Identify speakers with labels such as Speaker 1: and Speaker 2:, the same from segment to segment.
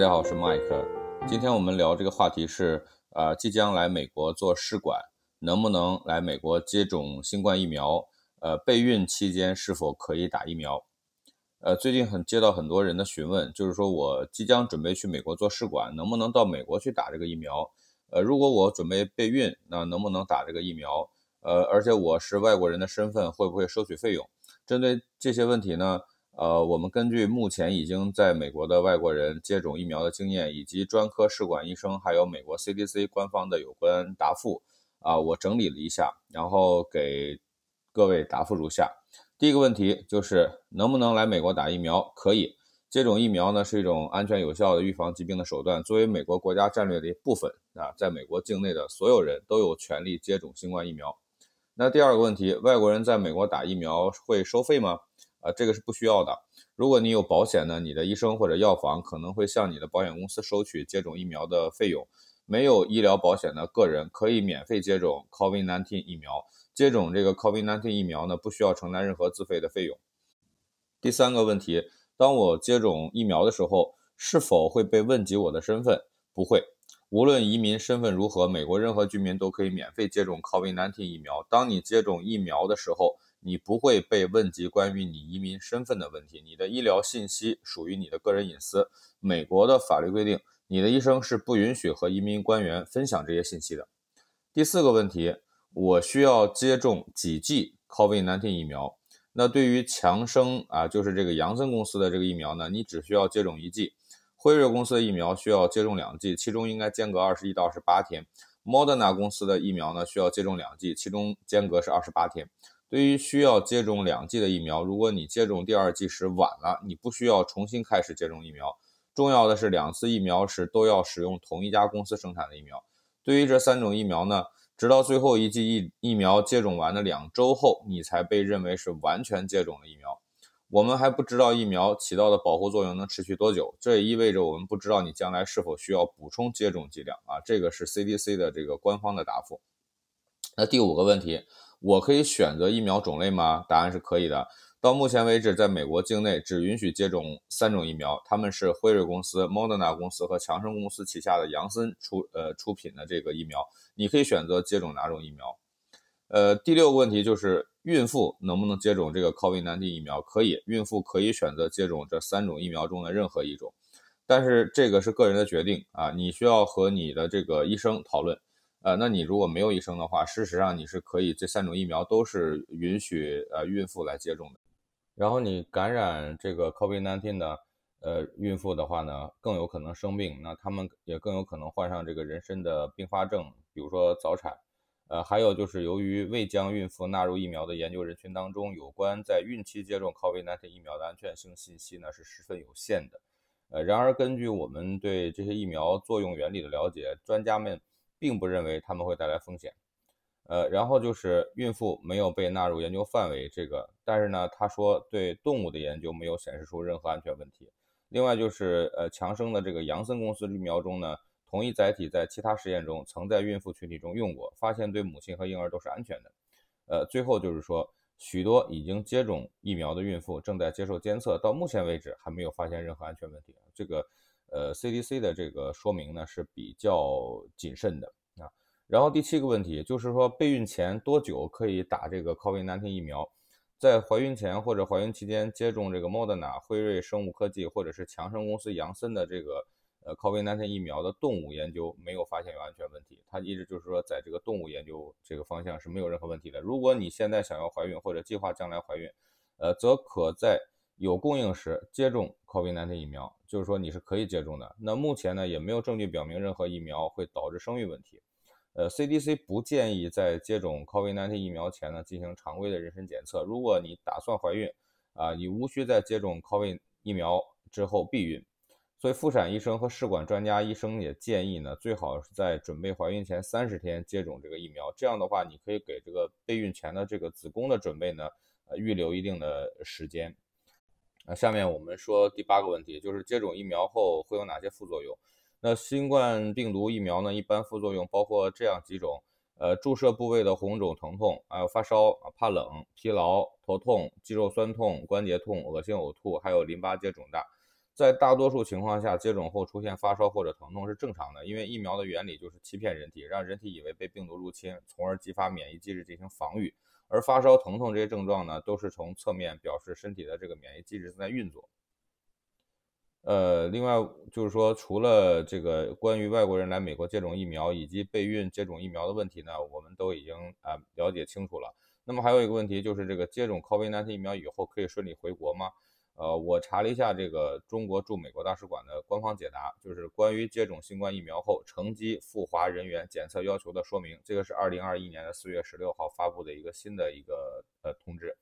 Speaker 1: 大家好，我是麦克。今天我们聊这个话题是，呃，即将来美国做试管，能不能来美国接种新冠疫苗？呃，备孕期间是否可以打疫苗？呃，最近很接到很多人的询问，就是说我即将准备去美国做试管，能不能到美国去打这个疫苗？呃，如果我准备备孕，那能不能打这个疫苗？呃，而且我是外国人的身份，会不会收取费用？针对这些问题呢？呃，我们根据目前已经在美国的外国人接种疫苗的经验，以及专科试管医生，还有美国 CDC 官方的有关答复，啊，我整理了一下，然后给各位答复如下。第一个问题就是能不能来美国打疫苗？可以，接种疫苗呢是一种安全有效的预防疾病的手段，作为美国国家战略的一部分啊，在美国境内的所有人都有权利接种新冠疫苗。那第二个问题，外国人在美国打疫苗会收费吗？啊，这个是不需要的。如果你有保险呢，你的医生或者药房可能会向你的保险公司收取接种疫苗的费用。没有医疗保险的个人可以免费接种 COVID-19 疫苗。接种这个 COVID-19 疫苗呢，不需要承担任何自费的费用。第三个问题，当我接种疫苗的时候，是否会被问及我的身份？不会。无论移民身份如何，美国任何居民都可以免费接种 COVID-19 疫苗。当你接种疫苗的时候，你不会被问及关于你移民身份的问题，你的医疗信息属于你的个人隐私。美国的法律规定，你的医生是不允许和移民官员分享这些信息的。第四个问题，我需要接种几剂 COVID-19 疫苗？那对于强生啊，就是这个杨森公司的这个疫苗呢，你只需要接种一剂。辉瑞公司的疫苗需要接种两剂，其中应该间隔二十一到二十八天。modena 公司的疫苗呢，需要接种两剂，其中间隔是二十八天。对于需要接种两剂的疫苗，如果你接种第二剂时晚了，你不需要重新开始接种疫苗。重要的是，两次疫苗时都要使用同一家公司生产的疫苗。对于这三种疫苗呢，直到最后一剂疫疫苗接种完的两周后，你才被认为是完全接种了疫苗。我们还不知道疫苗起到的保护作用能持续多久，这也意味着我们不知道你将来是否需要补充接种剂量啊。这个是 CDC 的这个官方的答复。那第五个问题。我可以选择疫苗种类吗？答案是可以的。到目前为止，在美国境内只允许接种三种疫苗，他们是辉瑞公司、Moderna 公司和强生公司旗下的杨森出呃出品的这个疫苗。你可以选择接种哪种疫苗？呃，第六个问题就是孕妇能不能接种这个 COVID-19 疫苗？可以，孕妇可以选择接种这三种疫苗中的任何一种，但是这个是个人的决定啊，你需要和你的这个医生讨论。呃，那你如果没有医生的话，事实上你是可以这三种疫苗都是允许呃孕妇来接种的。然后你感染这个 COVID-19 的呃孕妇的话呢，更有可能生病，那他们也更有可能患上这个人参的并发症，比如说早产。呃，还有就是由于未将孕妇纳入疫苗的研究人群当中，有关在孕期接种 COVID-19 疫苗的安全性信息呢是十分有限的。呃，然而根据我们对这些疫苗作用原理的了解，专家们。并不认为他们会带来风险，呃，然后就是孕妇没有被纳入研究范围，这个，但是呢，他说对动物的研究没有显示出任何安全问题。另外就是，呃，强生的这个杨森公司疫苗中呢，同一载体在其他实验中曾在孕妇群体中用过，发现对母亲和婴儿都是安全的。呃，最后就是说，许多已经接种疫苗的孕妇正在接受监测，到目前为止还没有发现任何安全问题。这个。呃，CDC 的这个说明呢是比较谨慎的啊。然后第七个问题就是说，备孕前多久可以打这个 COVID-19 疫苗？在怀孕前或者怀孕期间接种这个 Moderna、辉瑞生物科技或者是强生公司杨森的这个呃 COVID-19 疫苗的动物研究没有发现有安全问题。它一直就是说，在这个动物研究这个方向是没有任何问题的。如果你现在想要怀孕或者计划将来怀孕，呃，则可在有供应时接种 COVID-19 疫苗，就是说你是可以接种的。那目前呢，也没有证据表明任何疫苗会导致生育问题。呃，CDC 不建议在接种 COVID-19 疫苗前呢进行常规的妊娠检测。如果你打算怀孕，啊，你无需在接种 COVID 疫苗之后避孕。所以，妇产医生和试管专家医生也建议呢，最好是在准备怀孕前三十天接种这个疫苗。这样的话，你可以给这个备孕前的这个子宫的准备呢，呃，预留一定的时间。那下面我们说第八个问题，就是接种疫苗后会有哪些副作用？那新冠病毒疫苗呢，一般副作用包括这样几种：呃，注射部位的红肿疼痛，还有发烧、怕冷、疲劳、头痛、肌肉酸痛、关节痛、恶心呕吐，还有淋巴结肿大。在大多数情况下，接种后出现发烧或者疼痛是正常的，因为疫苗的原理就是欺骗人体，让人体以为被病毒入侵，从而激发免疫机制进行防御。而发烧、疼痛这些症状呢，都是从侧面表示身体的这个免疫机制正在运作。呃，另外就是说，除了这个关于外国人来美国接种疫苗以及备孕接种疫苗的问题呢，我们都已经啊了解清楚了。那么还有一个问题就是，这个接种 COVID-19 疫苗以后可以顺利回国吗？呃，我查了一下这个中国驻美国大使馆的官方解答，就是关于接种新冠疫苗后乘机赴华人员检测要求的说明。这个是二零二一年的四月十六号发布的一个新的一个呃通知。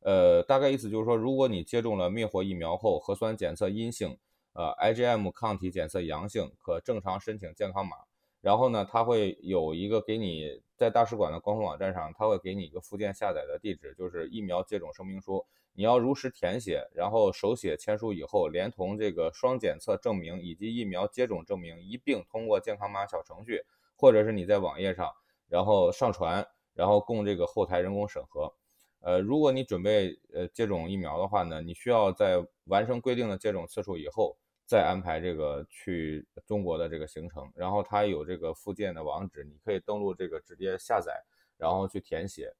Speaker 1: 呃，大概意思就是说，如果你接种了灭活疫苗后核酸检测阴性，呃，IgM 抗体检测阳性，可正常申请健康码。然后呢，它会有一个给你在大使馆的官方网站上，它会给你一个附件下载的地址，就是疫苗接种声明书。你要如实填写，然后手写签署以后，连同这个双检测证明以及疫苗接种证明一并通过健康码小程序，或者是你在网页上，然后上传，然后供这个后台人工审核。呃，如果你准备呃接种疫苗的话呢，你需要在完成规定的接种次数以后，再安排这个去中国的这个行程。然后它有这个附件的网址，你可以登录这个直接下载，然后去填写。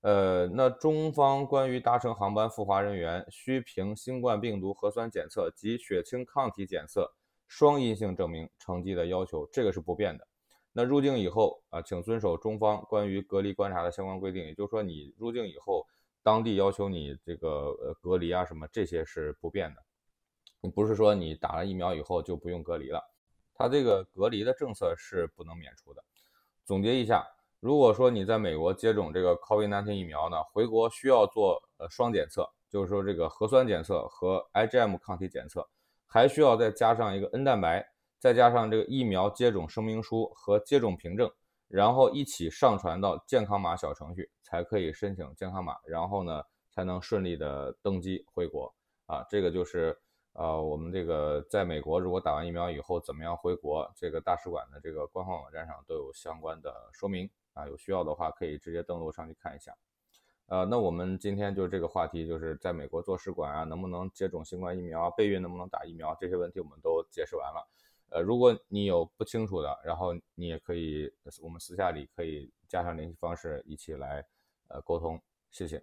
Speaker 1: 呃，那中方关于搭乘航班赴华人员需凭新冠病毒核酸检测及血清抗体检测双阴性证明成绩的要求，这个是不变的。那入境以后啊，请遵守中方关于隔离观察的相关规定，也就是说，你入境以后，当地要求你这个呃隔离啊什么这些是不变的。不是说你打了疫苗以后就不用隔离了，它这个隔离的政策是不能免除的。总结一下。如果说你在美国接种这个 COVID-19 疫苗呢，回国需要做呃双检测，就是说这个核酸检测和 IgM 抗体检测，还需要再加上一个 N 蛋白，再加上这个疫苗接种声明书和接种凭证，然后一起上传到健康码小程序，才可以申请健康码，然后呢才能顺利的登机回国啊。这个就是呃我们这个在美国如果打完疫苗以后怎么样回国，这个大使馆的这个官方网站上都有相关的说明。啊，有需要的话可以直接登录上去看一下。呃，那我们今天就这个话题，就是在美国做使馆啊，能不能接种新冠疫苗？备孕能不能打疫苗？这些问题我们都解释完了。呃，如果你有不清楚的，然后你也可以，我们私下里可以加上联系方式，一起来呃沟通。谢谢。